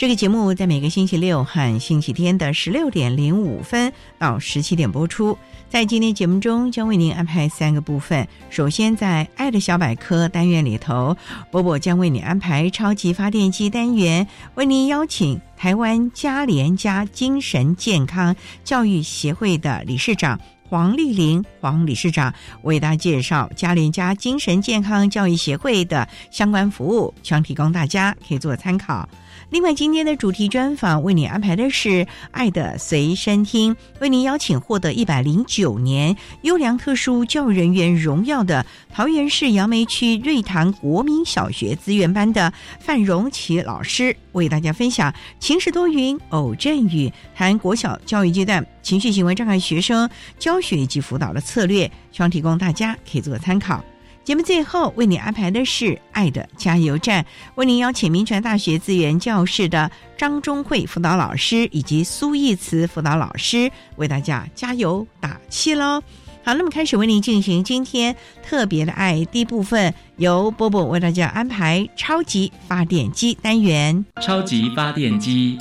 这个节目在每个星期六和星期天的十六点零五分到十七点播出。在今天节目中，将为您安排三个部分。首先，在“爱的小百科”单元里头，波波将为你安排超级发电机单元，为您邀请台湾嘉联家精神健康教育协会的理事长。黄丽玲，黄理事长为大家介绍嘉联家精神健康教育协会的相关服务，希望提供大家可以做参考。另外，今天的主题专访为你安排的是《爱的随身听》，为您邀请获得一百零九年优良特殊教育人员荣耀的桃园市杨梅区瑞塘国民小学资源班的范荣琪老师，为大家分享晴时多云偶阵雨，谈国小教育阶段情绪行为障碍学生教学以及辅导的策略，希望提供大家可以做参考。节目最后为你安排的是《爱的加油站》，为您邀请民传大学资源教室的张忠慧辅导老师以及苏义慈辅导老师为大家加油打气喽！好，那么开始为您进行今天特别的爱第一部分，由波波为大家安排超级发电机单元。超级发电机，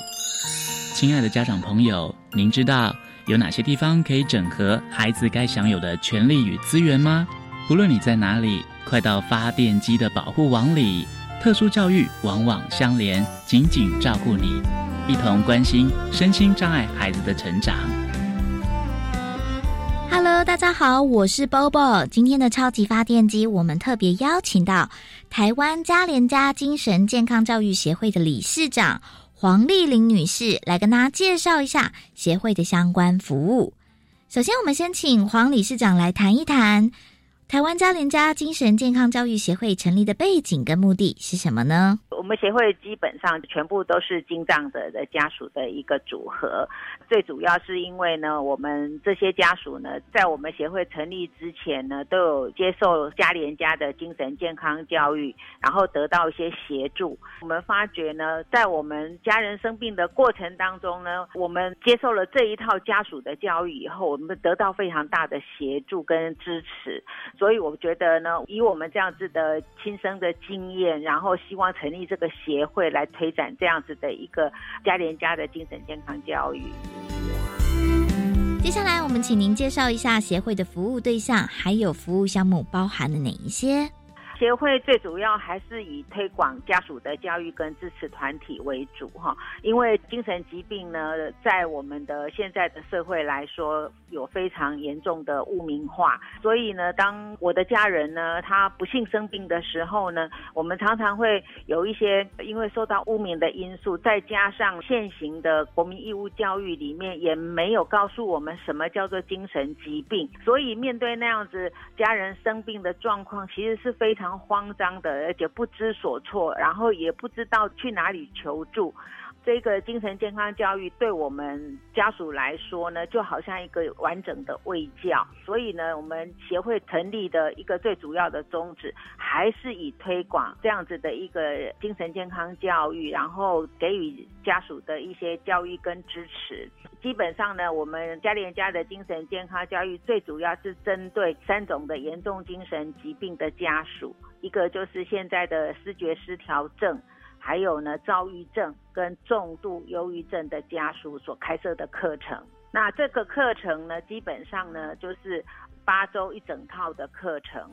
亲爱的家长朋友，您知道有哪些地方可以整合孩子该享有的权利与资源吗？无论你在哪里，快到发电机的保护网里。特殊教育网网相连，紧紧照顾你，一同关心身心障碍孩子的成长。Hello，大家好，我是 Bobo。今天的超级发电机，我们特别邀请到台湾嘉联家精神健康教育协会的理事长黄丽玲女士来跟大家介绍一下协会的相关服务。首先，我们先请黄理事长来谈一谈。台湾嘉联家精神健康教育协会成立的背景跟目的是什么呢？我们协会基本上全部都是精障者的家属的一个组合，最主要是因为呢，我们这些家属呢，在我们协会成立之前呢，都有接受嘉联家的精神健康教育，然后得到一些协助。我们发觉呢，在我们家人生病的过程当中呢，我们接受了这一套家属的教育以后，我们得到非常大的协助跟支持。所以我觉得呢，以我们这样子的亲身的经验，然后希望成立这个协会来推展这样子的一个家连家的精神健康教育。接下来，我们请您介绍一下协会的服务对象，还有服务项目包含了哪一些？协会最主要还是以推广家属的教育跟支持团体为主哈，因为精神疾病呢，在我们的现在的社会来说，有非常严重的污名化，所以呢，当我的家人呢，他不幸生病的时候呢，我们常常会有一些因为受到污名的因素，再加上现行的国民义务教育里面也没有告诉我们什么叫做精神疾病，所以面对那样子家人生病的状况，其实是非常。慌张的，而且不知所措，然后也不知道去哪里求助。这个精神健康教育对我们家属来说呢，就好像一个完整的卫教。所以呢，我们协会成立的一个最主要的宗旨，还是以推广这样子的一个精神健康教育，然后给予家属的一些教育跟支持。基本上呢，我们家联家的精神健康教育最主要是针对三种的严重精神疾病的家属，一个就是现在的视觉失调症。还有呢，躁郁症跟重度忧郁症的家属所开设的课程。那这个课程呢，基本上呢，就是八周一整套的课程。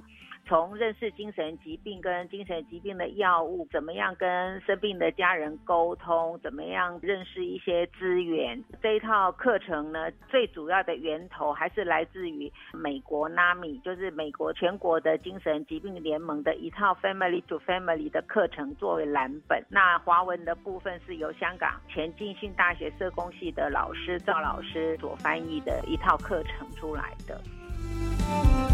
从认识精神疾病跟精神疾病的药物，怎么样跟生病的家人沟通，怎么样认识一些资源，这一套课程呢，最主要的源头还是来自于美国 NAI，就是美国全国的精神疾病联盟的一套 Family to Family 的课程作为蓝本。那华文的部分是由香港前进信大学社工系的老师赵老师所翻译的一套课程出来的。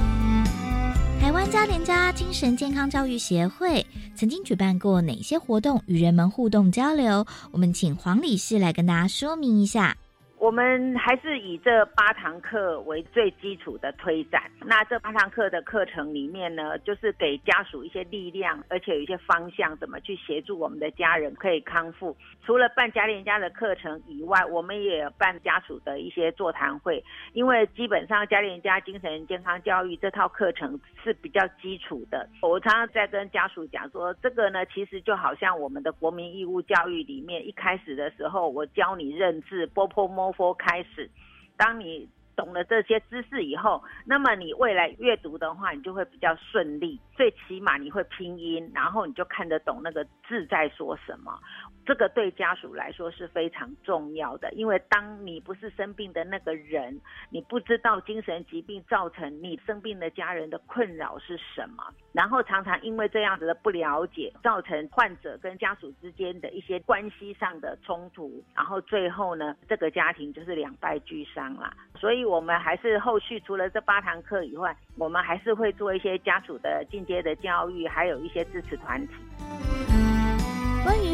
台湾嘉联家精神健康教育协会曾经举办过哪些活动与人们互动交流？我们请黄理事来跟大家说明一下。我们还是以这八堂课为最基础的推展。那这八堂课的课程里面呢，就是给家属一些力量，而且有一些方向，怎么去协助我们的家人可以康复。除了办家联家的课程以外，我们也办家属的一些座谈会。因为基本上家联家精神健康教育这套课程是比较基础的。我常常在跟家属讲说，这个呢，其实就好像我们的国民义务教育里面，一开始的时候我教你认字，波波摸。佛开始，当你懂了这些知识以后，那么你未来阅读的话，你就会比较顺利。最起码你会拼音，然后你就看得懂那个字在说什么。这个对家属来说是非常重要的，因为当你不是生病的那个人，你不知道精神疾病造成你生病的家人的困扰是什么，然后常常因为这样子的不了解，造成患者跟家属之间的一些关系上的冲突，然后最后呢，这个家庭就是两败俱伤啦。所以我们还是后续除了这八堂课以外，我们还是会做一些家属的进阶的教育，还有一些支持团体。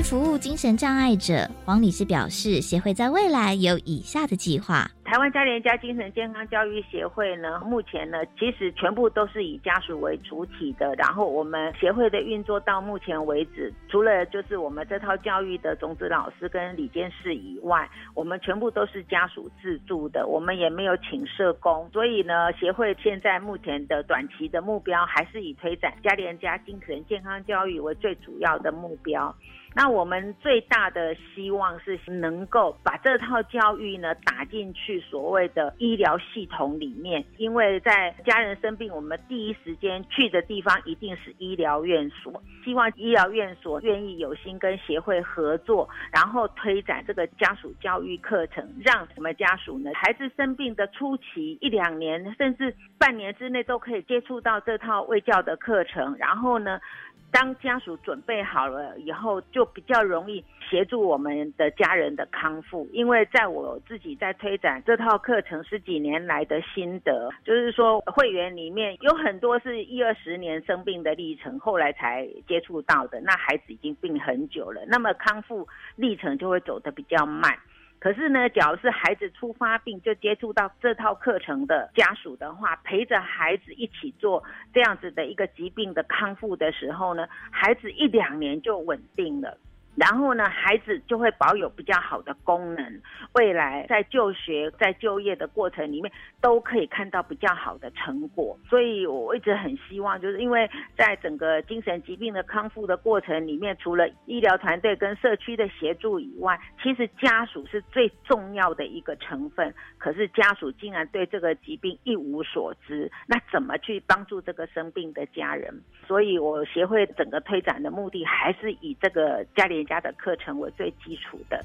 服务精神障碍者，黄理事表示，协会在未来有以下的计划。台湾家联家精神健康教育协会呢，目前呢，其实全部都是以家属为主体的。然后我们协会的运作到目前为止，除了就是我们这套教育的种子老师跟李监事以外，我们全部都是家属自助的，我们也没有请社工。所以呢，协会现在目前的短期的目标，还是以推展家联家精神健康教育为最主要的目标。那我们最大的希望是能够把这套教育呢打进去所谓的医疗系统里面，因为在家人生病，我们第一时间去的地方一定是医疗院所。希望医疗院所愿意有心跟协会合作，然后推展这个家属教育课程，让我们家属呢，孩子生病的初期一两年，甚至半年之内都可以接触到这套卫教的课程，然后呢。当家属准备好了以后，就比较容易协助我们的家人的康复。因为在我自己在推展这套课程十几年来的心得，就是说会员里面有很多是一二十年生病的历程，后来才接触到的，那孩子已经病很久了，那么康复历程就会走得比较慢。可是呢，假如是孩子初发病就接触到这套课程的家属的话，陪着孩子一起做这样子的一个疾病的康复的时候呢，孩子一两年就稳定了。然后呢，孩子就会保有比较好的功能，未来在就学、在就业的过程里面都可以看到比较好的成果。所以我一直很希望，就是因为在整个精神疾病的康复的过程里面，除了医疗团队跟社区的协助以外，其实家属是最重要的一个成分。可是家属竟然对这个疾病一无所知，那怎么去帮助这个生病的家人？所以我协会整个推展的目的还是以这个家里。家的课程为最基础的。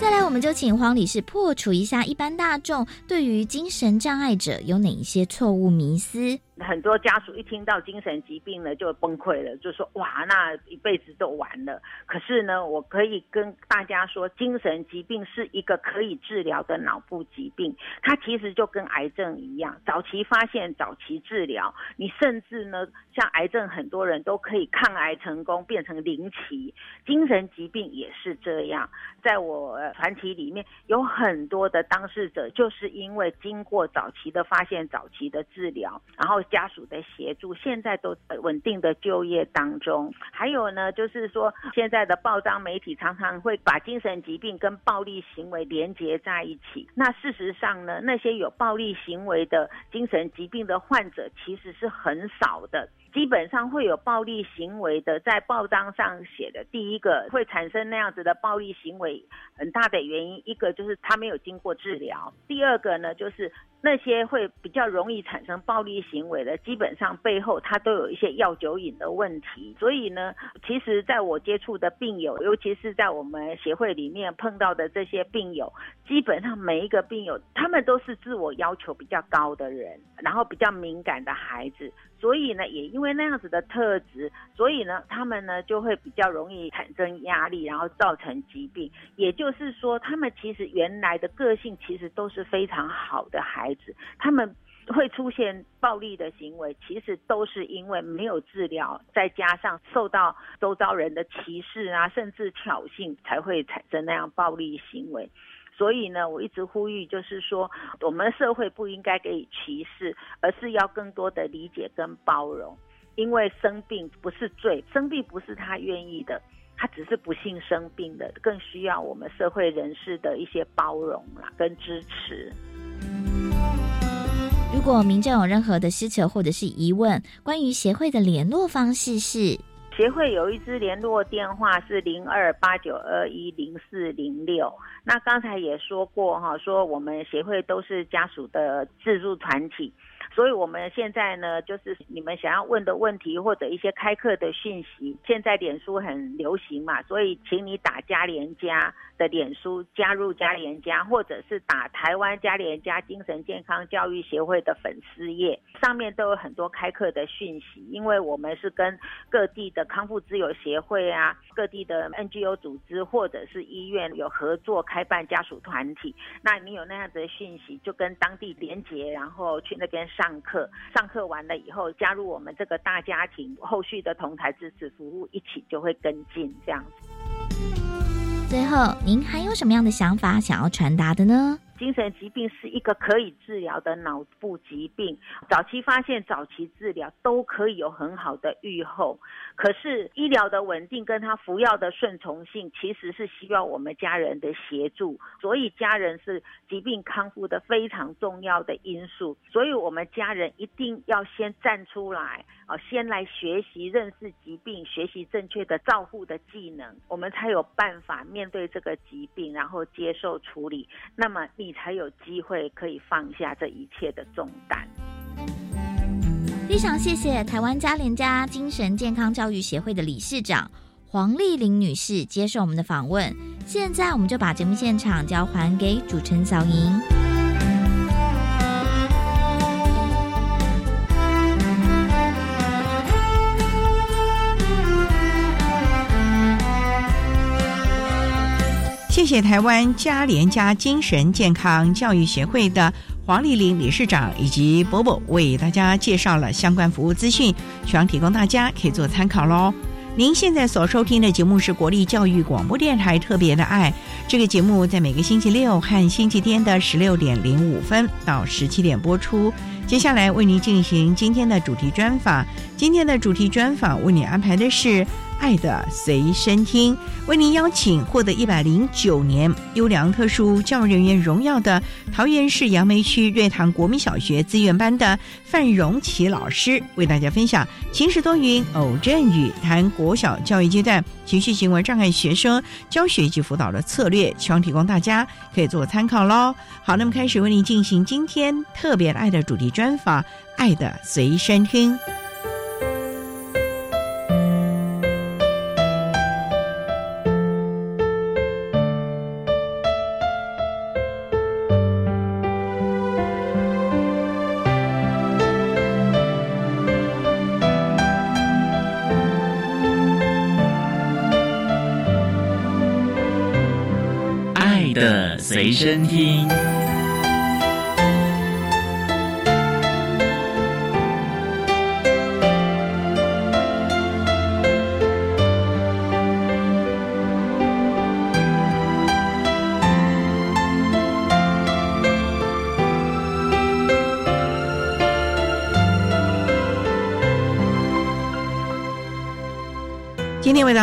再来，我们就请黄理事破除一下一般大众对于精神障碍者有哪一些错误迷思。很多家属一听到精神疾病呢，就崩溃了，就说哇，那一辈子都完了。可是呢，我可以跟大家说，精神疾病是一个可以治疗的脑部疾病，它其实就跟癌症一样，早期发现，早期治疗。你甚至呢，像癌症，很多人都可以抗癌成功，变成零期。精神疾病也是这样，在我传奇里面有很多的当事者，就是因为经过早期的发现、早期的治疗，然后。家属的协助，现在都稳定的就业当中。还有呢，就是说现在的报章媒体常常会把精神疾病跟暴力行为连接在一起。那事实上呢，那些有暴力行为的精神疾病的患者其实是很少的。基本上会有暴力行为的，在报章上写的第一个会产生那样子的暴力行为，很大的原因，一个就是他没有经过治疗，第二个呢就是。那些会比较容易产生暴力行为的，基本上背后他都有一些药酒瘾的问题。所以呢，其实在我接触的病友，尤其是在我们协会里面碰到的这些病友，基本上每一个病友，他们都是自我要求比较高的人，然后比较敏感的孩子。所以呢，也因为那样子的特质，所以呢，他们呢就会比较容易产生压力，然后造成疾病。也就是说，他们其实原来的个性其实都是非常好的孩他们会出现暴力的行为，其实都是因为没有治疗，再加上受到周遭人的歧视啊，甚至挑衅，才会产生那样暴力行为。所以呢，我一直呼吁，就是说，我们社会不应该给予歧视，而是要更多的理解跟包容。因为生病不是罪，生病不是他愿意的，他只是不幸生病的，更需要我们社会人士的一些包容啦跟支持。如果民众有任何的需求或者是疑问，关于协会的联络方式是。协会有一支联络电话是零二八九二一零四零六。那刚才也说过哈，说我们协会都是家属的自助团体。所以我们现在呢，就是你们想要问的问题或者一些开课的讯息，现在脸书很流行嘛，所以请你打加联加的脸书加入嘉联家，或者是打台湾嘉联家精神健康教育协会的粉丝页，上面都有很多开课的讯息。因为我们是跟各地的康复自由协会啊，各地的 NGO 组织或者是医院有合作开办家属团体，那你有那样子的讯息，就跟当地连结，然后去那边。上课，上课完了以后加入我们这个大家庭，后续的同台支持服务一起就会跟进这样子。最后，您还有什么样的想法想要传达的呢？精神疾病是一个可以治疗的脑部疾病，早期发现、早期治疗都可以有很好的预后。可是医疗的稳定跟他服药的顺从性，其实是需要我们家人的协助。所以家人是疾病康复的非常重要的因素。所以我们家人一定要先站出来，啊，先来学习认识疾病，学习正确的照护的技能，我们才有办法面对这个疾病，然后接受处理。那么你你才有机会可以放下这一切的重担。非常谢谢台湾嘉联家精神健康教育协会的理事长黄丽玲女士接受我们的访问。现在我们就把节目现场交还给主持人小莹。谢谢台湾嘉联家精神健康教育协会的。黄丽玲理事长以及伯伯为大家介绍了相关服务资讯，希望提供大家可以做参考喽。您现在所收听的节目是国立教育广播电台特别的爱，这个节目在每个星期六和星期天的十六点零五分到十七点播出。接下来为您进行今天的主题专访，今天的主题专访为您安排的是。爱的随身听，为您邀请获得一百零九年优良特殊教育人员荣耀的桃园市杨梅区瑞塘国民小学资源班的范荣琪老师，为大家分享晴时多云偶阵雨，谈国小教育阶段情绪行为障碍学生教学及辅导的策略，希望提供大家可以做参考喽。好，那么开始为您进行今天特别爱的主题专访爱的随身听。爱的随身听。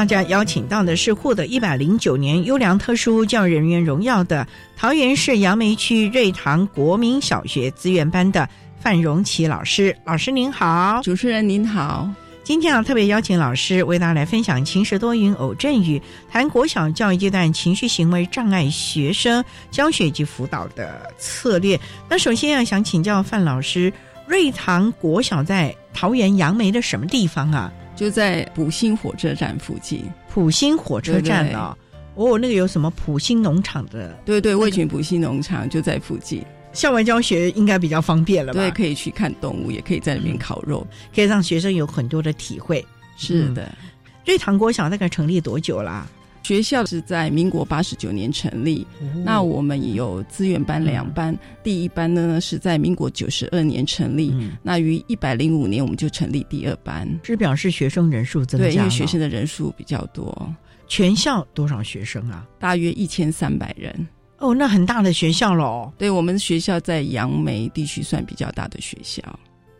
大家邀请到的是获得一百零九年优良特殊教育人员荣耀的桃园市杨梅区瑞塘国民小学资源班的范荣琪老师。老师您好，主持人您好。今天啊，特别邀请老师为大家来分享晴时多云偶阵雨，谈国小教育阶段情绪行为障碍学生教学及辅导的策略。那首先啊想请教范老师，瑞塘国小在桃园杨梅的什么地方啊？就在普兴火车站附近，普兴火车站哦，哦，那个有什么普兴农场的？对对，味群普兴农场就在附近，校外教学应该比较方便了吧？对，可以去看动物，也可以在里面烤肉，可以让学生有很多的体会。是的，瑞塘国小大概成立多久啦？学校是在民国八十九年成立，那我们有资源班两班，第一班呢是在民国九十二年成立，那于一百零五年我们就成立第二班，是表示学生人数增加，对，因为学生的人数比较多。全校多少学生啊？大约一千三百人。哦，那很大的学校喽。对我们学校在杨梅地区算比较大的学校，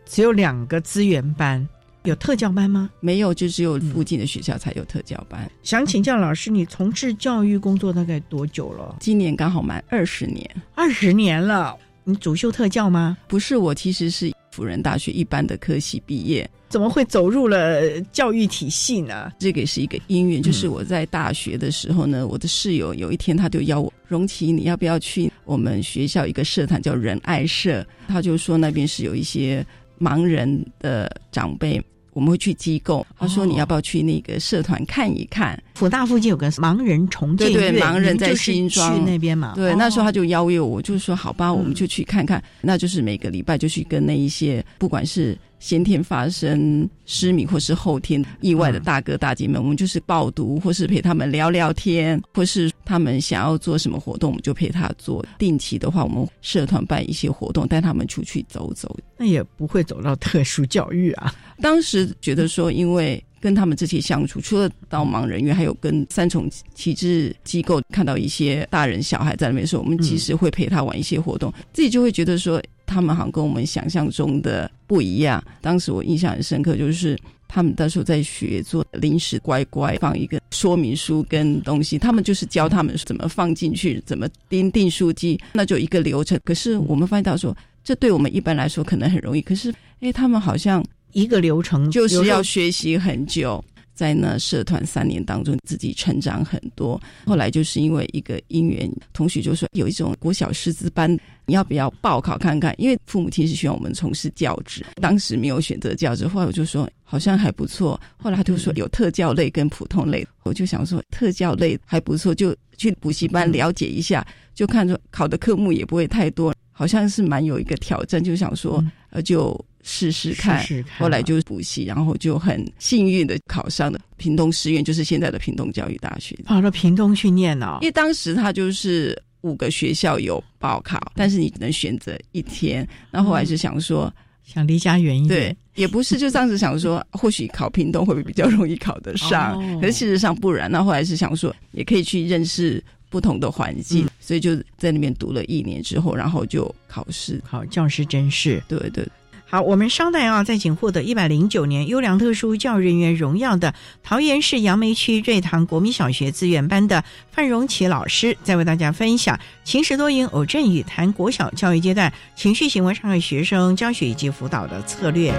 只有两个资源班。有特教班吗？没有，就只有附近的学校才有特教班。想请教老师，你从事教育工作大概多久了？今年刚好满二十年，二十年了。你主修特教吗？不是，我其实是辅仁大学一般的科系毕业，怎么会走入了教育体系呢？这个是一个因缘，就是我在大学的时候呢，我的室友有一天他就邀我，荣琪，你要不要去我们学校一个社团叫仁爱社？他就说那边是有一些盲人的长辈。我们会去机构，他说你要不要去那个社团看一看？福大附近有个盲人重建对对，盲人在新庄那边嘛。对，那时候他就邀约我，就说好吧，我们就去看看。那就是每个礼拜就去跟那一些，不管是。先天发生失明或是后天意外的大哥大姐们，我们就是报读，或是陪他们聊聊天，或是他们想要做什么活动，我们就陪他做。定期的话，我们社团办一些活动，带他们出去走走。那也不会走到特殊教育啊。当时觉得说，因为跟他们这些相处，除了导盲人员，还有跟三重旗帜机构看到一些大人小孩在那边时候，我们其实会陪他玩一些活动，自己就会觉得说。他们好像跟我们想象中的不一样。当时我印象很深刻，就是他们那时候在学做临时乖乖，放一个说明书跟东西，他们就是教他们怎么放进去，怎么钉订书机，那就一个流程。可是我们发现到说，这对我们一般来说可能很容易，可是哎，他们好像一个流程就是要学习很久。在那社团三年当中，自己成长很多。后来就是因为一个因缘，同学就说有一种国小师资班，你要不要报考看看？因为父母亲是希望我们从事教职，当时没有选择教职。后来我就说好像还不错。后来他就说有特教类跟普通类，我就想说特教类还不错，就去补习班了解一下，就看着考的科目也不会太多，好像是蛮有一个挑战，就想说呃就。试试看，后来就是补习，然后就很幸运的考上了屏东师院，就是现在的屏东教育大学。跑到屏东去念哦，因为当时他就是五个学校有报考，但是你只能选择一天。那后来是想说，想离家远一点，对，也不是，就当时想说，或许考屏东会不会比较容易考得上？可是事实上不然。那后来是想说，也可以去认识不同的环境，所以就在那边读了一年之后，然后就考试考教师真试。对对。好，我们稍待啊，在仅获得一百零九年优良特殊教育人员荣耀的桃园市杨梅区瑞塘国民小学资源班的范荣奇老师，再为大家分享秦时多云偶阵雨，谈国小教育阶段情绪行为障碍学生教学以及辅导的策略。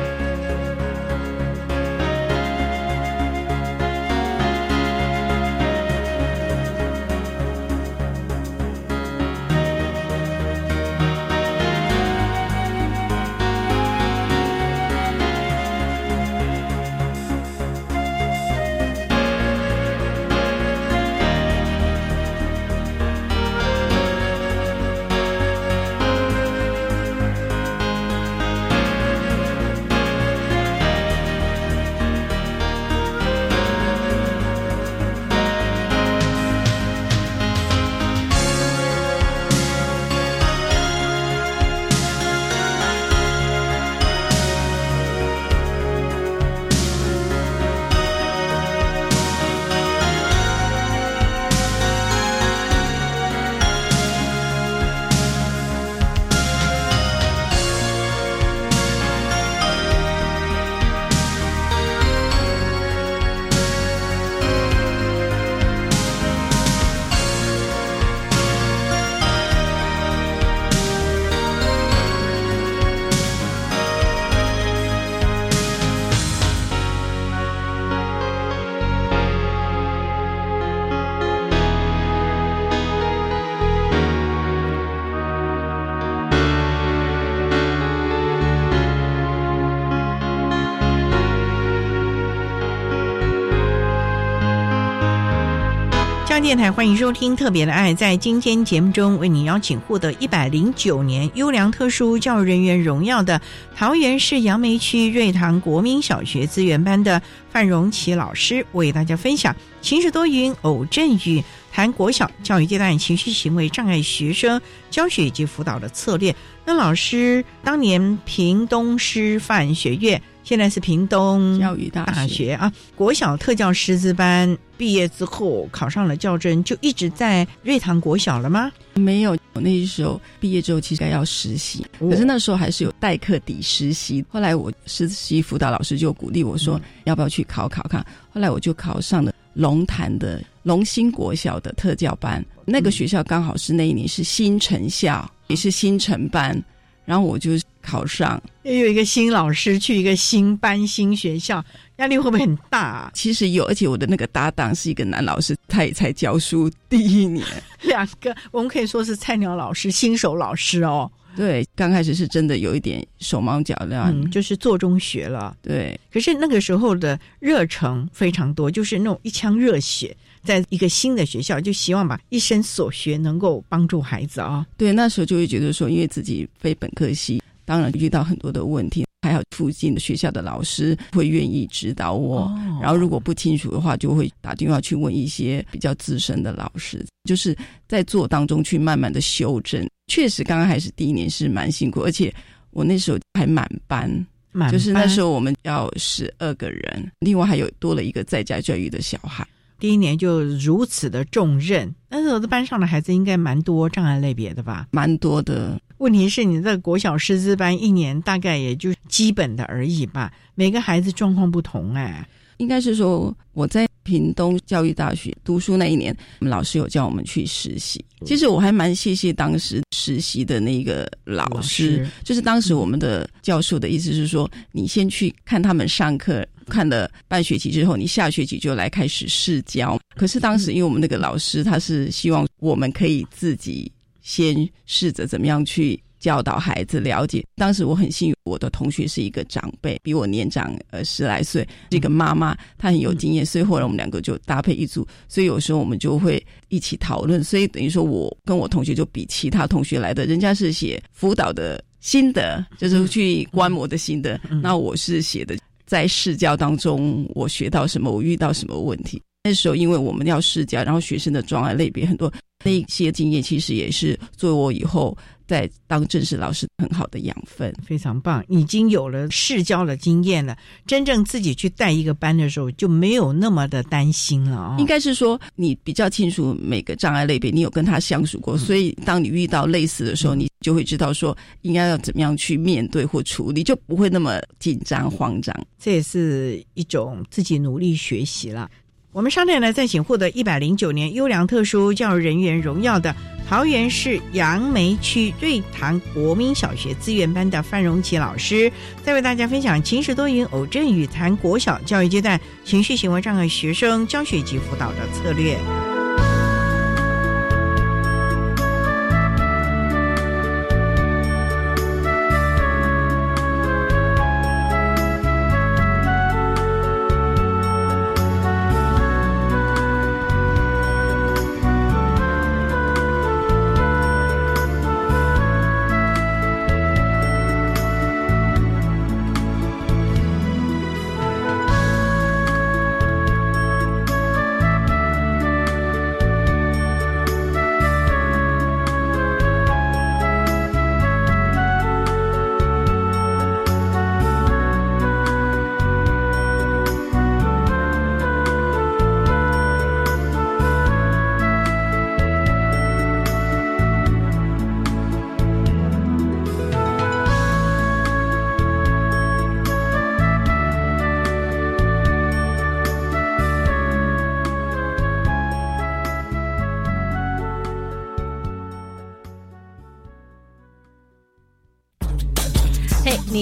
电台，欢迎收听《特别的爱》。在今天节目中，为你邀请获得一百零九年优良特殊教育人员荣耀的桃园市杨梅区瑞塘国民小学资源班的范荣琪老师，为大家分享晴时多云偶阵雨，谈国小教育阶段情绪行为障碍学生教学以及辅导的策略。那老师当年屏东师范学院。现在是屏东教育大学啊，国小特教师资班毕业之后考上了教甄，就一直在瑞塘国小了吗？没有，我那时候毕业之后其实该要实习，可是那时候还是有代课抵实习。后来我实习辅导老师就鼓励我说，要不要去考考看？后来我就考上了龙潭的龙兴国小的特教班，那个学校刚好是那一年是新城校，也是新城班。然后我就考上，又有一个新老师去一个新班新学校，压力会不会很大？啊？其实有，而且我的那个搭档是一个男老师，他也才教书第一年。两个我们可以说是菜鸟老师、新手老师哦。对，刚开始是真的有一点手忙脚乱，就是做中学了。对，可是那个时候的热诚非常多，就是那种一腔热血。在一个新的学校，就希望把一生所学能够帮助孩子啊。对，那时候就会觉得说，因为自己非本科系，当然遇到很多的问题，还有附近的学校的老师会愿意指导我。然后如果不清楚的话，就会打电话去问一些比较资深的老师，就是在做当中去慢慢的修正。确实，刚刚开始第一年是蛮辛苦，而且我那时候还满班，就是那时候我们要十二个人，另外还有多了一个在家教育的小孩。第一年就如此的重任，那时候的班上的孩子应该蛮多障碍类别的吧？蛮多的。问题是你在国小师资班一年大概也就基本的而已吧？每个孩子状况不同哎。应该是说我在屏东教育大学读书那一年，我们老师有叫我们去实习。其实我还蛮谢谢当时实习的那个老师，就是当时我们的教授的意思是说，你先去看他们上课。看了半学期之后，你下学期就来开始试教。可是当时因为我们那个老师他是希望我们可以自己先试着怎么样去教导孩子了解。当时我很幸运，我的同学是一个长辈，比我年长呃十来岁，这个妈妈她很有经验，所以后来我们两个就搭配一组。所以有时候我们就会一起讨论。所以等于说我跟我同学就比其他同学来的，人家是写辅导的心得，就是去观摩的心得，那我是写的。在试教当中，我学到什么？我遇到什么问题？那时候，因为我们要试教，然后学生的障碍类别很多，那些经验其实也是作为我以后。在当正式老师很好的养分，非常棒。已经有了试教的经验了，真正自己去带一个班的时候，就没有那么的担心了啊。应该是说，你比较清楚每个障碍类别，你有跟他相处过，所以当你遇到类似的时候，你就会知道说应该要怎么样去面对或处理，就不会那么紧张慌张。这也是一种自己努力学习了。我们商店呢，再请获得一百零九年优良特殊教育人员荣耀的桃园市杨梅区瑞潭国民小学资源班的范荣琪老师，再为大家分享晴时多云偶阵雨谈国小教育阶段情绪行为障碍学生教学及辅导的策略。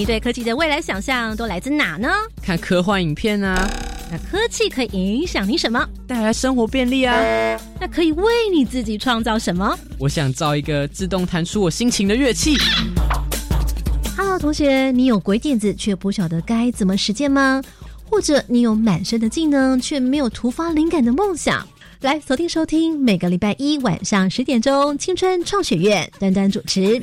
你对科技的未来想象都来自哪呢？看科幻影片啊。那科技可以影响你什么？带来生活便利啊。那可以为你自己创造什么？我想造一个自动弹出我心情的乐器。Hello，同学，你有鬼点子却不晓得该怎么实践吗？或者你有满身的技能却没有突发灵感的梦想？来锁定收听，每个礼拜一晚上十点钟，青春创学院端端主持。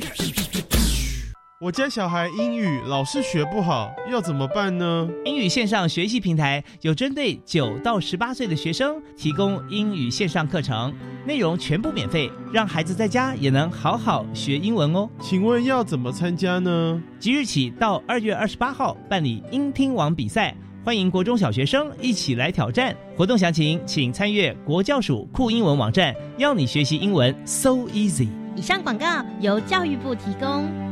我家小孩英语老是学不好，要怎么办呢？英语线上学习平台有针对九到十八岁的学生提供英语线上课程，内容全部免费，让孩子在家也能好好学英文哦。请问要怎么参加呢？即日起到二月二十八号办理英听网比赛。欢迎国中小学生一起来挑战。活动详情请参阅国教署酷英文网站，要你学习英文 so easy。以上广告由教育部提供。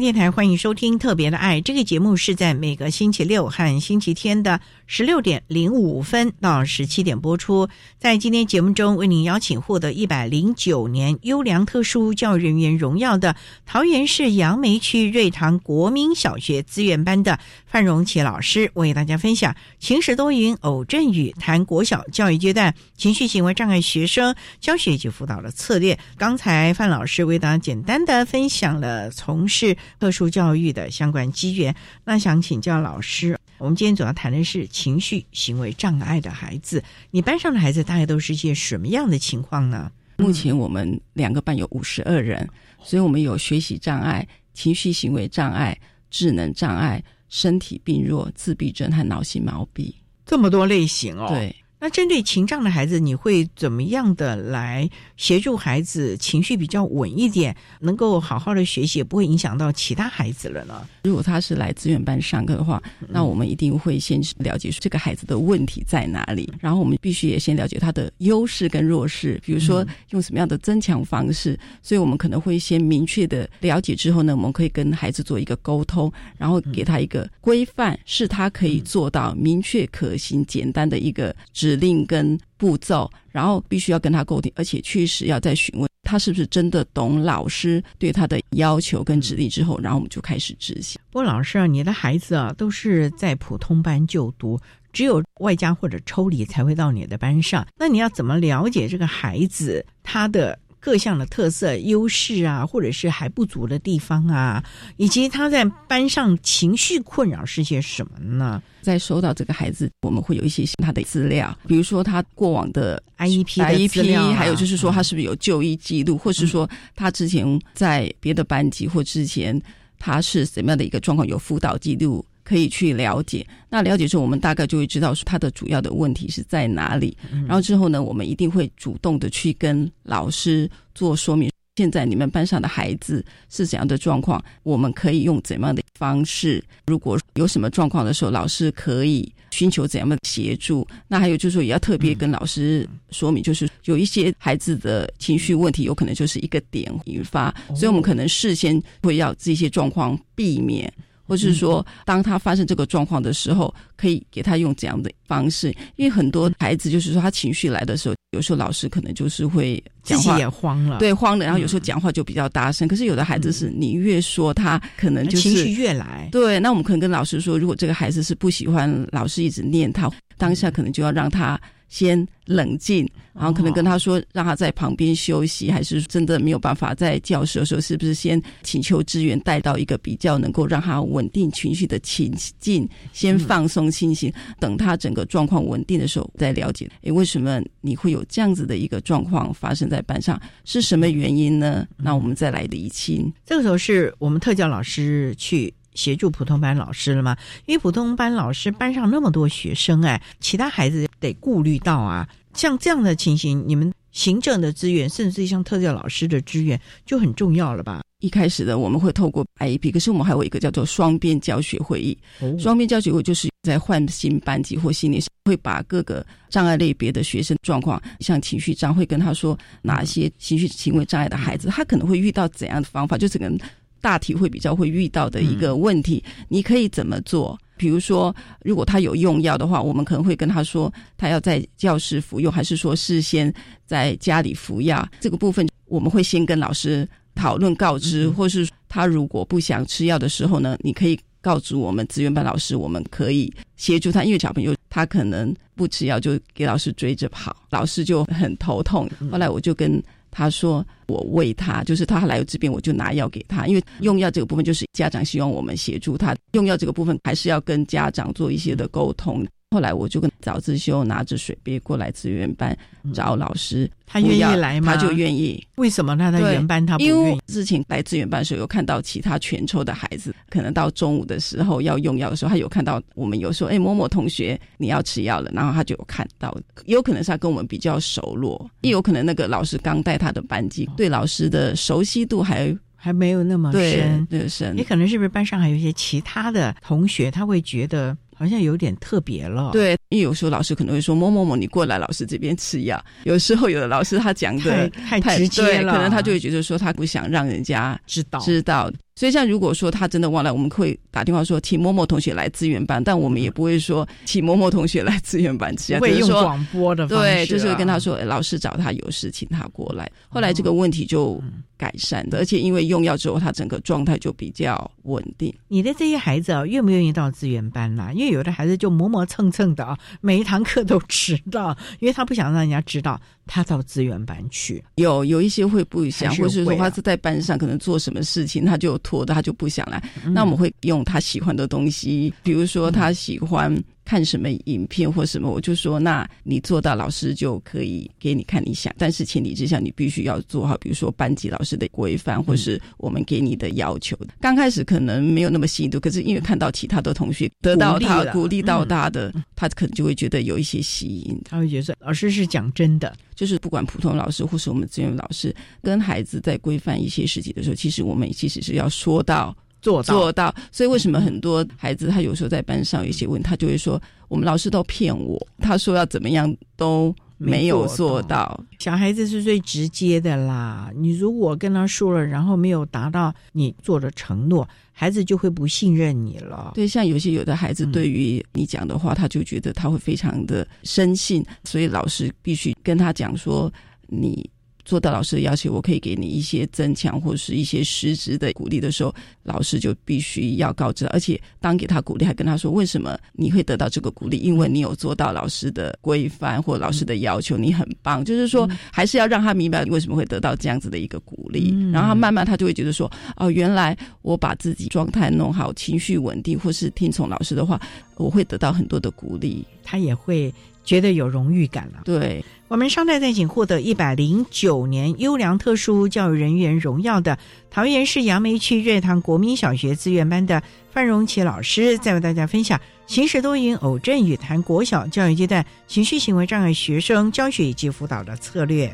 电台欢迎收听《特别的爱》这个节目，是在每个星期六和星期天的十六点零五分到十七点播出。在今天节目中，为您邀请获得一百零九年优良特殊教育人员荣耀的桃园市杨梅区瑞塘国民小学资源班的范荣琪老师，为大家分享“晴时多云偶阵雨”谈国小教育阶段情绪行为障碍学生教学及辅导的策略。刚才范老师为大家简单的分享了从事。特殊教育的相关机缘，那想请教老师，我们今天主要谈的是情绪行为障碍的孩子。你班上的孩子大概都是一些什么样的情况呢？目前我们两个班有五十二人，所以我们有学习障碍、情绪行为障碍、智能障碍、身体病弱、自闭症和脑性麻痹，这么多类型哦。对。那针对情障的孩子，你会怎么样的来协助孩子情绪比较稳一点，能够好好的学习，也不会影响到其他孩子了呢？如果他是来资源班上课的话，那我们一定会先了解这个孩子的问题在哪里，然后我们必须也先了解他的优势跟弱势，比如说用什么样的增强方式。所以我们可能会先明确的了解之后呢，我们可以跟孩子做一个沟通，然后给他一个规范，是他可以做到明确、可行、简单的一个指。指令跟步骤，然后必须要跟他沟通，而且确实要再询问他是不是真的懂老师对他的要求跟指令之后，然后我们就开始执行。不过老师啊，你的孩子啊都是在普通班就读，只有外加或者抽离才会到你的班上。那你要怎么了解这个孩子他的？各项的特色、优势啊，或者是还不足的地方啊，以及他在班上情绪困扰是些什么呢？在收到这个孩子，我们会有一些他的资料，比如说他过往的 IEP、IEP，还有就是说他是不是有就医记录，或是说他之前在别的班级或之前他是什么样的一个状况，有辅导记录。可以去了解，那了解之后，我们大概就会知道说他的主要的问题是在哪里。然后之后呢，我们一定会主动的去跟老师做说明。现在你们班上的孩子是怎样的状况？我们可以用怎样的方式？如果有什么状况的时候，老师可以寻求怎样的协助？那还有就是说，也要特别跟老师说明，就是有一些孩子的情绪问题，有可能就是一个点引发，所以我们可能事先会要这些状况避免。或是说，当他发生这个状况的时候，可以给他用怎样的方式？因为很多孩子就是说，他情绪来的时候，有时候老师可能就是会讲话也慌了，对，慌了。然后有时候讲话就比较大声。可是有的孩子是你越说，他可能就是情绪越来。对，那我们可能跟老师说，如果这个孩子是不喜欢老师一直念他，当下可能就要让他。先冷静，然后可能跟他说，让他在旁边休息，还是真的没有办法在教室的时候，是不是先请求支援带到一个比较能够让他稳定情绪的情境，先放松心情，等他整个状况稳定的时候再了解，诶，为什么你会有这样子的一个状况发生在班上，是什么原因呢？那我们再来理清。这个时候是我们特教老师去。协助普通班老师了吗？因为普通班老师班上那么多学生，哎，其他孩子得顾虑到啊。像这样的情形，你们行政的资源，甚至像特教老师的资源，就很重要了吧？一开始的我们会透过 IEP，可是我们还有一个叫做双边教学会议。双边教学会就是在换新班级或新年，会把各个障碍类别的学生状况，像情绪障，会跟他说哪些情绪行为障碍的孩子，他可能会遇到怎样的方法，就是跟。大体会比较会遇到的一个问题，你可以怎么做？比如说，如果他有用药的话，我们可能会跟他说，他要在教室服用，还是说事先在家里服药？这个部分我们会先跟老师讨论告知，或是他如果不想吃药的时候呢，你可以告知我们资源班老师，我们可以协助他，因为小朋友他可能不吃药就给老师追着跑，老师就很头痛。后来我就跟。他说：“我喂他，就是他来这边，我就拿药给他。因为用药这个部分，就是家长希望我们协助他用药这个部分，还是要跟家长做一些的沟通。”后来我就跟早自修拿着水杯过来资源班找老师，他愿意来吗？他就愿意。为什么他在原班他不愿意？之前来资源班的时候，有看到其他全抽的孩子，可能到中午的时候要用药的时候，他有看到我们有说：“哎，某某同学你要吃药了。”然后他就有看到，有可能是他跟我们比较熟络，也有可能那个老师刚带他的班级，对老师的熟悉度还还没有那么深，对深。也可能是不是班上还有一些其他的同学，他会觉得。好像有点特别了，对，因为有时候老师可能会说某某某，你过来老师这边吃药。有时候有的老师他讲的太直接了，可能他就会觉得说他不想让人家知道知道。所以像如果说他真的忘了，我们会打电话说请某某同学来资源班，但我们也不会说请某某同学来资源班吃药，会用广播的方式，对，就是跟他说老师找他有事，请他过来。后来这个问题就改善的，而且因为用药之后，他整个状态就比较稳定。你的这些孩子啊，愿不愿意到资源班呢？因为有的孩子就磨磨蹭蹭的啊，每一堂课都迟到，因为他不想让人家知道他到资源班去。有有一些会不想，或是说他是在班上可能做什么事情，他就拖的，他就不想来。那我们会用他喜欢的东西，比如说他喜欢。看什么影片或什么，我就说，那你做到老师就可以给你看你想，但是前提之下你必须要做好，比如说班级老师的规范，或是我们给你的要求。刚开始可能没有那么吸引度，可是因为看到其他的同学得到他鼓励到他的，他可能就会觉得有一些吸引。他会觉得老师是讲真的，就是不管普通老师或是我们资源老师，跟孩子在规范一些事情的时候，其实我们其实是要说到。做做到，所以为什么很多孩子他有时候在班上有一些问题，他就会说我们老师都骗我，他说要怎么样都没有做到。小孩子是最直接的啦，你如果跟他说了，然后没有达到你做的承诺，孩子就会不信任你了。对，像有些有的孩子对于你讲的话，他就觉得他会非常的深信，所以老师必须跟他讲说你。做到老师的要求，我可以给你一些增强或者是一些实质的鼓励的时候，老师就必须要告知，而且当给他鼓励，还跟他说为什么你会得到这个鼓励，因为你有做到老师的规范或老师的要求，你很棒。就是说，还是要让他明白你为什么会得到这样子的一个鼓励，然后他慢慢他就会觉得说，哦，原来我把自己状态弄好，情绪稳定，或是听从老师的话，我会得到很多的鼓励，他也会。觉得有荣誉感了。对我们商代在仅获得一百零九年优良特殊教育人员荣耀的桃园市杨梅区瑞塘国民小学资源班的范荣琪老师，再为大家分享行使多云偶阵雨谈国小教育阶段情绪行为障碍学生教学以及辅导的策略。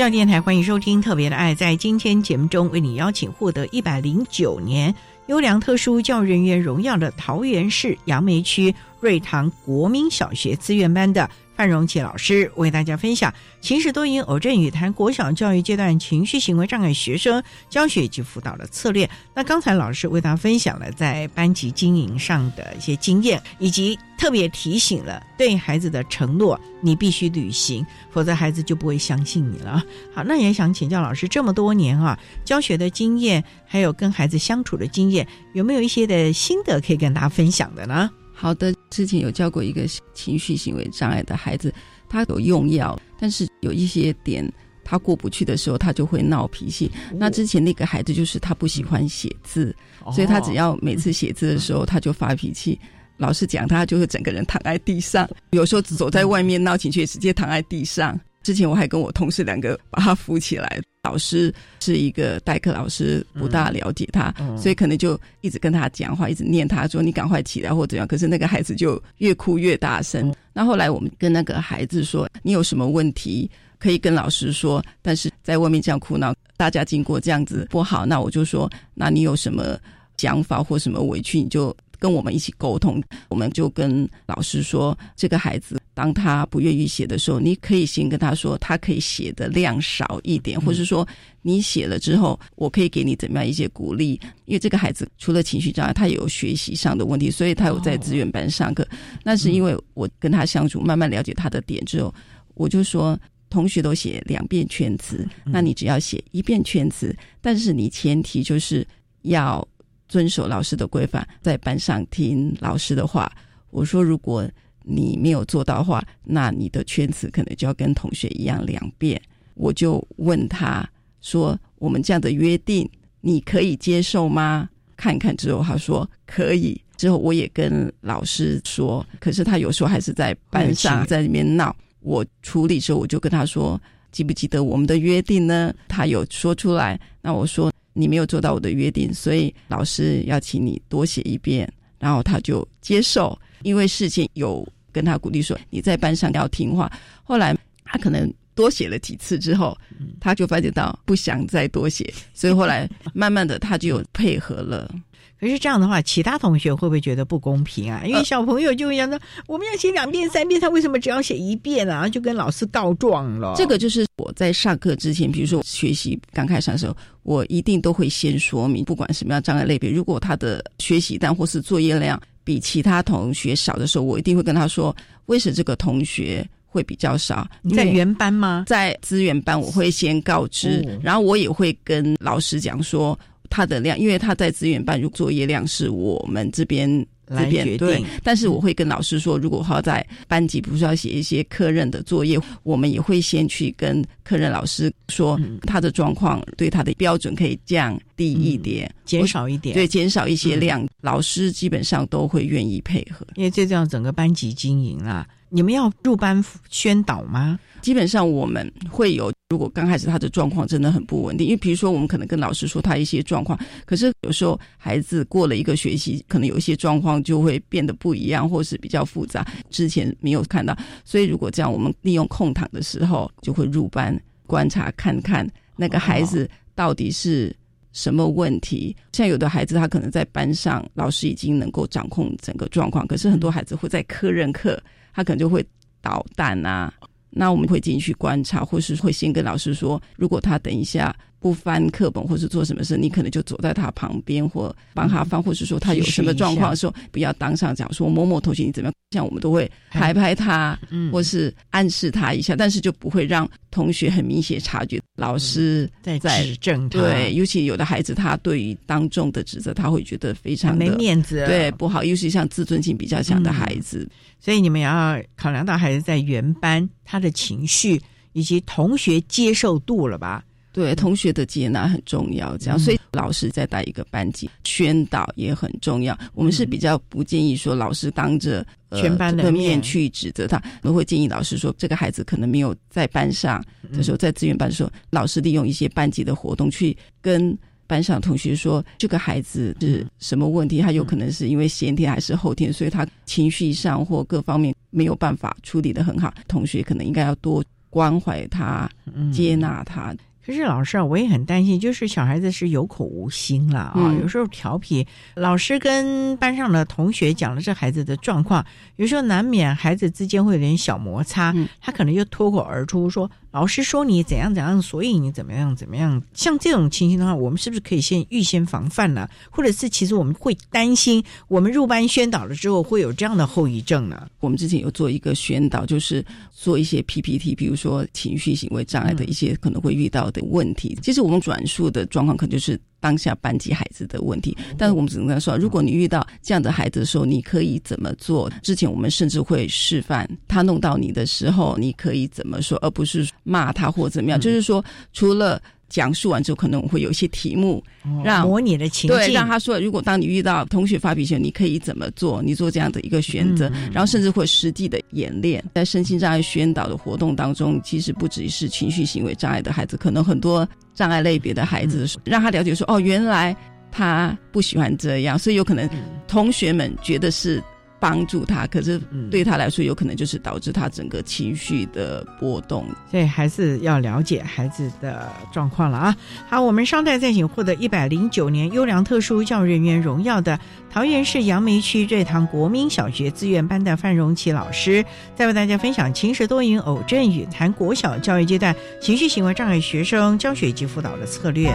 教电台欢迎收听《特别的爱》。在今天节目中，为你邀请获得一百零九年优良特殊教育人员荣耀的桃园市杨梅区瑞塘国民小学资源班的范荣琪老师，为大家分享情绪多因偶阵语谈国小教育阶段情绪行为障碍学生教学及辅导的策略。那刚才老师为大家分享了在班级经营上的一些经验，以及特别提醒了对孩子的承诺，你必须履行，否则孩子就不会相信你了。好，那也想请教老师，这么多年啊，教学的经验，还有跟孩子相处的经验，有没有一些的心得可以跟大家分享的呢？好的，之前有教过一个情绪行为障碍的孩子，他有用药，但是有一些点他过不去的时候，他就会闹脾气。那之前那个孩子就是他不喜欢写字，所以他只要每次写字的时候，他就发脾气。老师讲他就会整个人躺在地上，有时候走在外面闹情绪，直接躺在地上。之前我还跟我同事两个把他扶起来。老师是一个代课老师，不大了解他，所以可能就一直跟他讲话，一直念他说：“你赶快起来，或怎样。”可是那个孩子就越哭越大声。那后来我们跟那个孩子说：“你有什么问题可以跟老师说，但是在外面这样哭闹，大家经过这样子不好。”那我就说：“那你有什么想法或什么委屈，你就。”跟我们一起沟通，我们就跟老师说，这个孩子当他不愿意写的时候，你可以先跟他说，他可以写的量少一点，或是说你写了之后，我可以给你怎么样一些鼓励。因为这个孩子除了情绪障碍，他也有学习上的问题，所以他有在资源班上课。那是因为我跟他相处，慢慢了解他的点之后，我就说，同学都写两遍圈词，那你只要写一遍圈词，但是你前提就是要。遵守老师的规范，在班上听老师的话。我说，如果你没有做到的话，那你的圈子可能就要跟同学一样两遍。我就问他说：“我们这样的约定，你可以接受吗？”看看之后，他说可以。之后我也跟老师说，可是他有时候还是在班上在里面闹。我处理时候，我就跟他说：“记不记得我们的约定呢？”他有说出来。那我说。你没有做到我的约定，所以老师要请你多写一遍，然后他就接受。因为事情有跟他鼓励说你在班上要听话。后来他可能多写了几次之后，他就发觉到不想再多写，所以后来慢慢的他就有配合了。可是这样的话，其他同学会不会觉得不公平啊？因为小朋友就会想说，我们要写两遍、三遍，他为什么只要写一遍啊？就跟老师告状了。这个就是我在上课之前，比如说学习刚开始的时候，我一定都会先说明，不管什么样障碍类别，如果他的学习单或是作业量比其他同学少的时候，我一定会跟他说，为什么这个同学会比较少？在原班吗？在资源班，我会先告知，然后我也会跟老师讲说。他的量，因为他在资源班，如作业量是我们这边这边对，但是我会跟老师说，如果他在班级不是要写一些课任的作业，我们也会先去跟课任老师说他的状况，对他的标准可以降低一点，减少一点，对，减少一些量，老师基本上都会愿意配合，因为最重要整个班级经营啊，你们要入班宣导吗？基本上我们会有，如果刚开始他的状况真的很不稳定，因为比如说我们可能跟老师说他一些状况，可是有时候孩子过了一个学期，可能有一些状况就会变得不一样，或是比较复杂，之前没有看到。所以如果这样，我们利用空档的时候，就会入班观察看看那个孩子到底是什么问题。像有的孩子他可能在班上，老师已经能够掌控整个状况，可是很多孩子会在课任课，他可能就会捣蛋啊。那我们会进去观察，或是会先跟老师说，如果他等一下不翻课本或是做什么事，你可能就走在他旁边或帮他翻，或是说他有什么状况的时候，不要当上讲说某某同学你怎么样，像我们都会拍拍他，或是暗示他一下，但是就不会让同学很明显察觉老师在指正他。对，尤其有的孩子他对于当众的指责，他会觉得非常没面子，对不好，尤其像自尊心比较强的孩子。所以你们也要考量到孩子在原班他的情绪以及同学接受度了吧？对，同学的接纳很重要。这样，所以老师在带一个班级宣导也很重要。我们是比较不建议说老师当着全班的面去指责他，我们会建议老师说，这个孩子可能没有在班上的时候，在资源班的时候，老师利用一些班级的活动去跟。班上同学说：“这个孩子是什么问题？他有可能是因为先天还是后天，所以他情绪上或各方面没有办法处理的很好。同学可能应该要多关怀他、接纳他。可是老师啊，我也很担心，就是小孩子是有口无心了啊，嗯。有时候调皮，老师跟班上的同学讲了这孩子的状况，有时候难免孩子之间会有点小摩擦，嗯。他可能就脱口而出说：“老师说你怎样怎样，所以你怎么样怎么样。”像这种情形的话，我们是不是可以先预先防范呢？或者是其实我们会担心，我们入班宣导了之后会有这样的后遗症呢？我们之前有做一个宣导，就是做一些 PPT，比如说情绪行为障碍的一些可能会遇到的问题。其实我们转述的状况可能就是当下班级孩子的问题，但是我们只能跟他说，如果你遇到这样的孩子的时候，你可以怎么做？之前我们甚至会示范他弄到你的时候，你可以怎么说，而不是骂他或怎么样。就是说，除了讲述完之后，可能会有一些题目，让模拟的情对，境让他说，如果当你遇到同学发脾气，你可以怎么做？你做这样的一个选择，嗯然后甚至会实际的演练。在身心障碍宣导的活动当中，其实不只是情绪行为障碍的孩子，可能很多障碍类别的孩子，让他了解说，哦，原来他不喜欢这样，所以有可能同学们觉得是。帮助他，可是对他来说，有可能就是导致他整个情绪的波动。所以还是要了解孩子的状况了啊。好，我们商代再请获得一百零九年优良特殊教育人员荣耀的桃园市杨梅区瑞堂国民小学资源班的范荣琪老师，再为大家分享晴时多云偶阵雨，谈国小教育阶段情绪行为障碍学生教学及辅导的策略。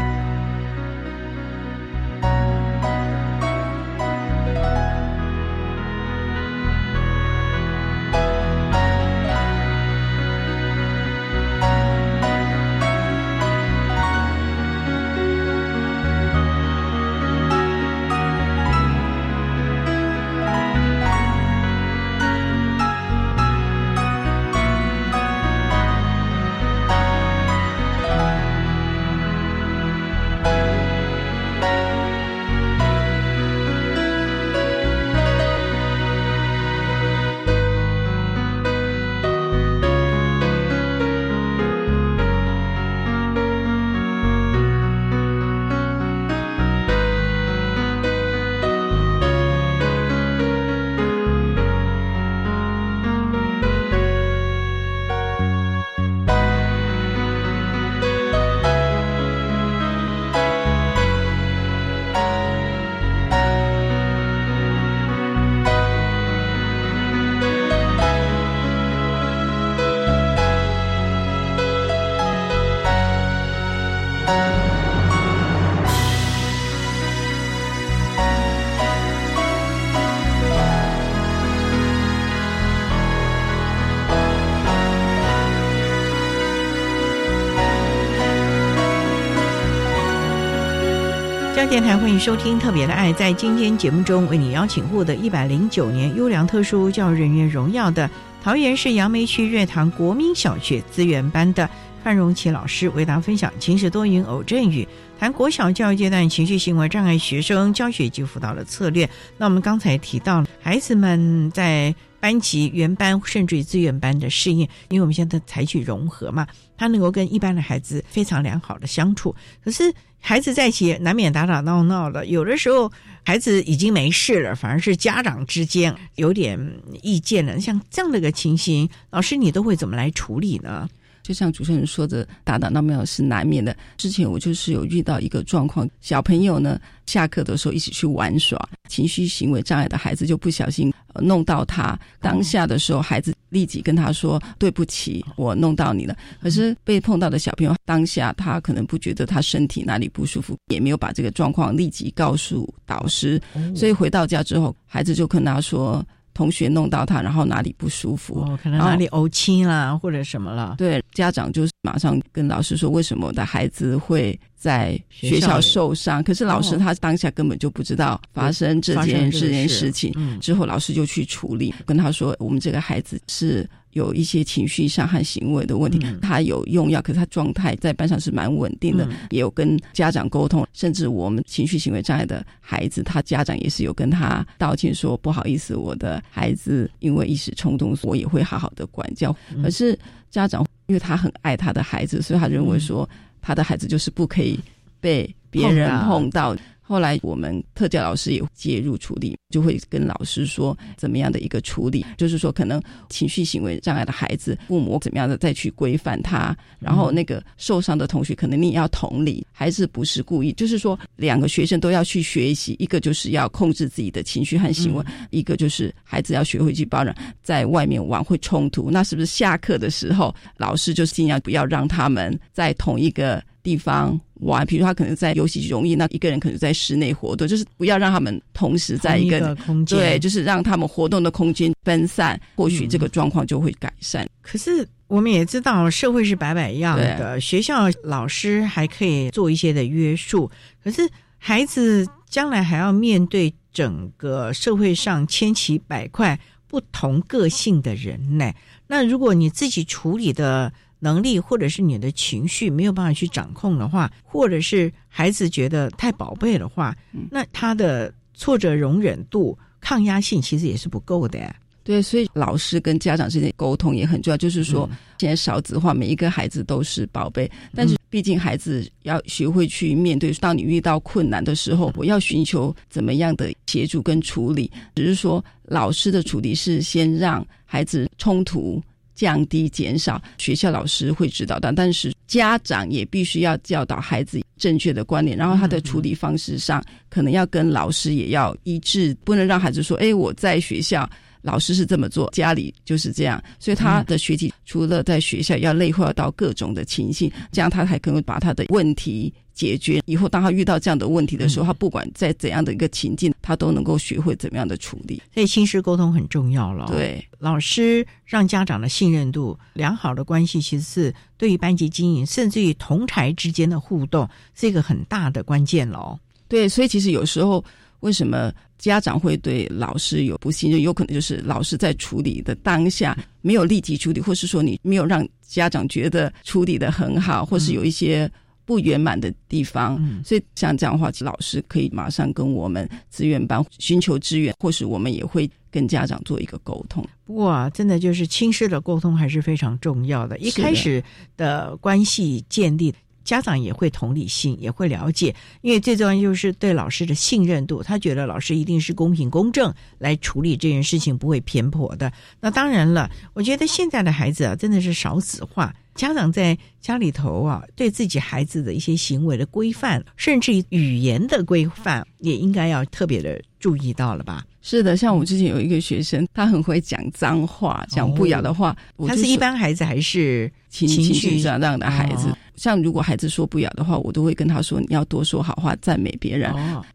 电台欢迎收听《特别的爱》。在今天节目中，为你邀请获得一百零九年优良特殊教育人员荣耀的桃园市杨梅区瑞堂国民小学资源班的范荣琪老师，为大家分享“晴时多云偶阵雨”，谈国小教育阶段情绪行为障碍学生教学及辅导的策略。那我们刚才提到，孩子们在班级、原班甚至于自愿班的适应，因为我们现在采取融合嘛，他能够跟一般的孩子非常良好的相处。可是孩子在一起难免打打闹闹的，有的时候孩子已经没事了，反而是家长之间有点意见了。像这样的一个情形，老师你都会怎么来处理呢？就像主持人说的，打打闹闹是难免的。之前我就是有遇到一个状况，小朋友呢下课的时候一起去玩耍，情绪行为障碍的孩子就不小心、呃弄到他。当下的时候，孩子立即跟他说：“对不起，我弄到你了。”可是被碰到的小朋友当下他可能不觉得他身体哪里不舒服，也没有把这个状况立即告诉导师，所以回到家之后，孩子就跟他说。同学弄到他，然后哪里不舒服，哦，可能哪里呕青啦，或者什么了。对，家长就马上跟老师说，为什么我的孩子会在学校受伤？可是老师他当下根本就不知道发生这件这件事情。嗯、之后老师就去处理，跟他说，我们这个孩子是。有一些情绪上和行为的问题，嗯、他有用药，可是他状态在班上是蛮稳定的，嗯、也有跟家长沟通，甚至我们情绪行为障碍的孩子，他家长也是有跟他道歉说不好意思，我的孩子因为一时冲动，我也会好好的管教。嗯、可是家长因为他很爱他的孩子，所以他认为说他的孩子就是不可以被别人碰到。后来我们特教老师也介入处理，就会跟老师说怎么样的一个处理，就是说可能情绪行为障碍的孩子，父母怎么样的再去规范他，然后那个受伤的同学，可能你也要同理，孩子不是故意，就是说两个学生都要去学习，一个就是要控制自己的情绪和行为，一个就是孩子要学会去包容，在外面玩会冲突，那是不是下课的时候，老师就是尽量不要让他们在同一个。地方玩，比如他可能在游戏容易，那一个人可能在室内活动，就是不要让他们同时在一个空间，对，就是让他们活动的空间分散，或许这个状况就会改善。可是我们也知道，社会是百百样的，学校老师还可以做一些的约束，可是孩子将来还要面对整个社会上千奇百怪、不同个性的人呢。那如果你自己处理的。能力或者是你的情绪没有办法去掌控的话，或者是孩子觉得太宝贝的话，那他的挫折容忍度、抗压性其实也是不够的。对，所以老师跟家长之间沟通也很重要。就是说，现在少子化，每一个孩子都是宝贝，但是毕竟孩子要学会去面对。当你遇到困难的时候，我要寻求怎么样的协助跟处理？只是说，老师的处理是先让孩子冲突。降低、减少，学校老师会指导的，但是家长也必须要教导孩子正确的观念，然后他的处理方式上可能要跟老师也要一致，不能让孩子说：“哎，我在学校老师是这么做，家里就是这样。”所以他的学习除了在学校要内化到各种的情形，这样他才可能把他的问题。解决以后，当他遇到这样的问题的时候，他不管在怎样的一个情境，他都能够学会怎么样的处理。所以，亲师沟通很重要了。对，老师让家长的信任度良好的关系，其实是对于班级经营，甚至于同台之间的互动，是一个很大的关键喽。对，所以其实有时候为什么家长会对老师有不信任，有可能就是老师在处理的当下没有立即处理，或是说你没有让家长觉得处理的很好，或是有一些。不圆满的地方，所以像这样的话，老师可以马上跟我们资源班寻求支援，或是我们也会跟家长做一个沟通。不过啊，真的就是亲师的沟通还是非常重要的。一开始的关系建立，家长也会同理心，也会了解，因为最重要就是对老师的信任度，他觉得老师一定是公平公正来处理这件事情，不会偏颇的。那当然了，我觉得现在的孩子啊，真的是少子化。家长在家里头啊，对自己孩子的一些行为的规范，甚至于语言的规范，也应该要特别的注意到了吧？是的，像我之前有一个学生，他很会讲脏话，讲不雅的话。他是一般孩子还是情绪上样的孩子？像如果孩子说不雅的话，我都会跟他说：“你要多说好话，赞美别人。”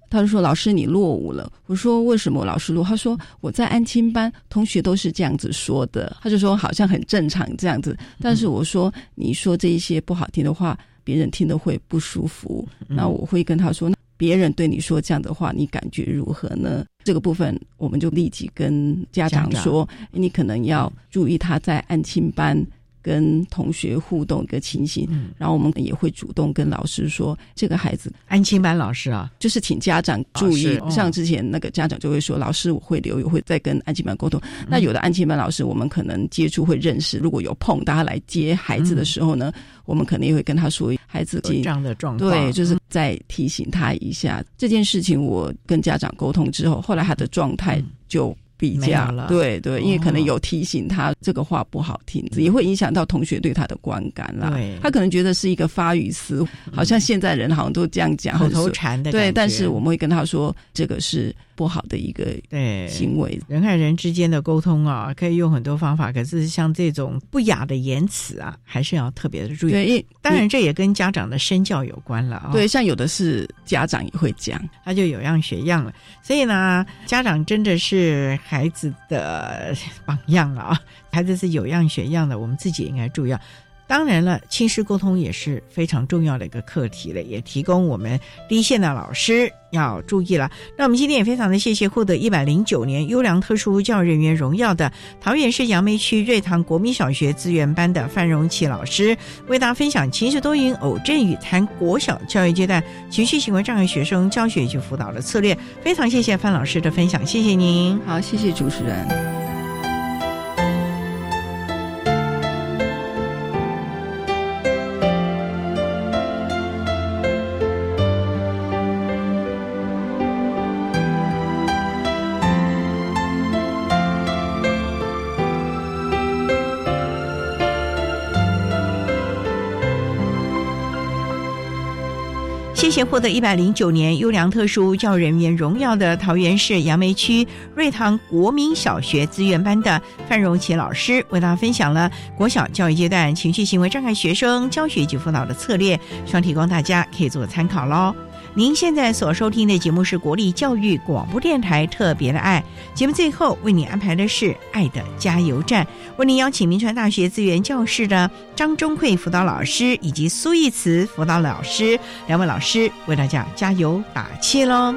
他就说：“老师，你落伍了。”我说：“为什么老师落？”他说：“我在安亲班，同学都是这样子说的。”他就说：“好像很正常这样子。”但是我说：“你说这一些不好听的话，别人听了会不舒服。”那我会跟他说：“别人对你说这样的话，你感觉如何呢？”这个部分，我们就立即跟家长说：“你可能要注意他在安亲班。”跟同学互动一个情形，然后我们也会主动跟老师说，这个孩子安亲班老师啊，就是请家长注意。像之前那个家长就会说，老师我会留，也会再跟安亲班沟通。那有的安亲班老师，我们可能接触会认识，如果有碰大家来接孩子的时候呢，我们肯定也会跟他说，孩子这样的状况，对，就是再提醒他一下这件事情。我跟家长沟通之后，后来他的状态就。比较了，对对，因为可能有提醒他这个话不好听，也会影响到同学对他的观感啦。他可能觉得是一个发语词，好像现在人好像都这样讲，口头禅的。对，但是我们会跟他说，这个是。不好的一个对行为，人和人之间的沟通啊，可以用很多方法。可是像这种不雅的言辞啊，还是要特别的注意。对，当然这也跟家长的身教有关了啊。对，像有的是家长也会讲，他就有样学样了。所以呢，家长真的是孩子的榜样了啊！孩子是有样学样的，我们自己也应该注意。当然了，亲师沟通也是非常重要的一个课题了，也提供我们一线的老师要注意了。那我们今天也非常的谢谢获得一百零九年优良特殊教育人员荣耀的桃园市杨梅区瑞塘国民小学资源班的范荣琪老师，为大家分享情绪多云偶阵雨谈国小教育阶段情绪行为障碍学生教学以及辅导的策略。非常谢谢范老师的分享，谢谢您。好，谢谢主持人。获得一百零九年优良特殊教育人员荣耀的桃园市杨梅区瑞塘国民小学资源班的范荣琪老师，为大家分享了国小教育阶段情绪行为障碍学生教学及辅导的策略，希望提供大家可以做参考喽。您现在所收听的节目是国立教育广播电台特别的爱节目，最后为你安排的是爱的加油站，为您邀请民传大学资源教室的张忠慧辅导老师以及苏义慈辅导老师两位老师为大家加油打气喽。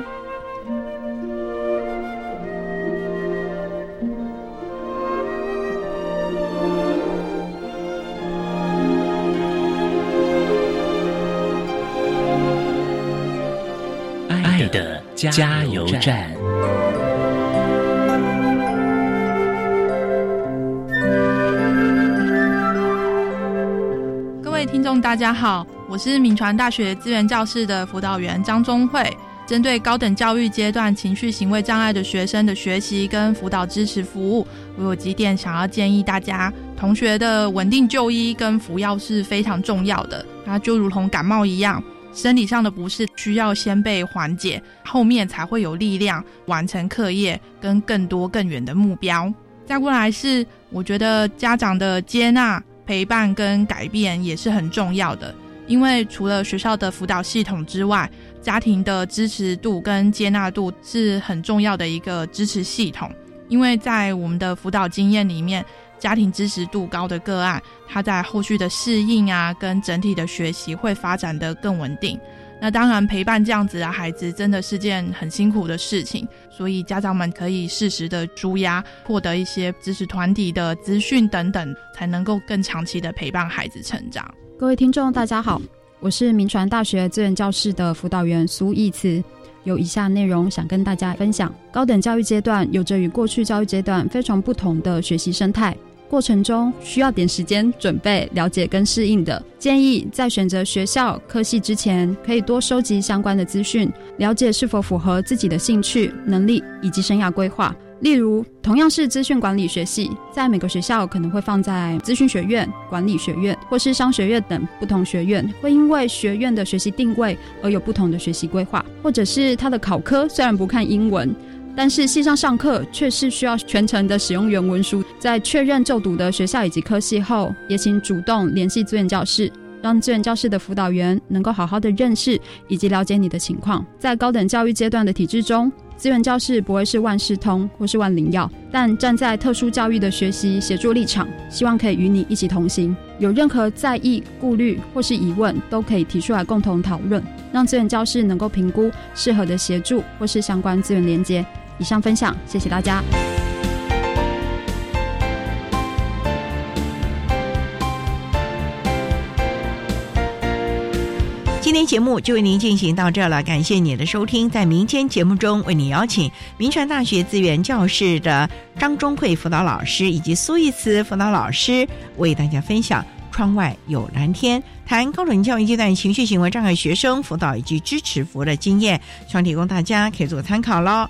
爱的加油站。各位听众，大家好，我是闽传大学资源教室的辅导员张忠慧。针对高等教育阶段情绪行为障碍的学生的学习跟辅导支持服务，我有几点想要建议大家：同学的稳定就医跟服药是非常重要的。那就如同感冒一样。生理上的不适需要先被缓解，后面才会有力量完成课业跟更多更远的目标。再过来是，我觉得家长的接纳、陪伴跟改变也是很重要的。因为除了学校的辅导系统之外，家庭的支持度跟接纳度是很重要的一个支持系统。因为在我们的辅导经验里面，家庭支持度高的个案，他在后续的适应啊，跟整体的学习会发展的更稳定。那当然，陪伴这样子的孩子真的是件很辛苦的事情，所以家长们可以适时的舒压，获得一些支持团体的资讯等等，才能够更长期的陪伴孩子成长。各位听众，大家好，我是民传大学资源教室的辅导员苏义慈。有以下内容想跟大家分享：高等教育阶段有着与过去教育阶段非常不同的学习生态，过程中需要点时间准备、了解跟适应的。建议在选择学校科系之前，可以多收集相关的资讯，了解是否符合自己的兴趣、能力以及生涯规划。例如，同样是资讯管理学系，在每个学校可能会放在资讯学院、管理学院或是商学院等不同学院，会因为学院的学习定位而有不同的学习规划，或者是他的考科虽然不看英文，但是系上上课却是需要全程的使用原文书。在确认就读的学校以及科系后，也请主动联系资源教室，让资源教室的辅导员能够好好的认识以及了解你的情况。在高等教育阶段的体制中。资源教室不会是万事通或是万灵药，但站在特殊教育的学习协助立场，希望可以与你一起同行。有任何在意、顾虑或是疑问，都可以提出来共同讨论，让资源教室能够评估适合的协助或是相关资源连接。以上分享，谢谢大家。今天节目就为您进行到这了，感谢你的收听。在明天节目中，为你邀请民传大学资源教室的张忠慧辅导老师以及苏义慈辅导老师，为大家分享《窗外有蓝天》，谈高等教育阶段情绪行为障碍学生辅导以及支持服务的经验，希望提供大家可以做参考喽。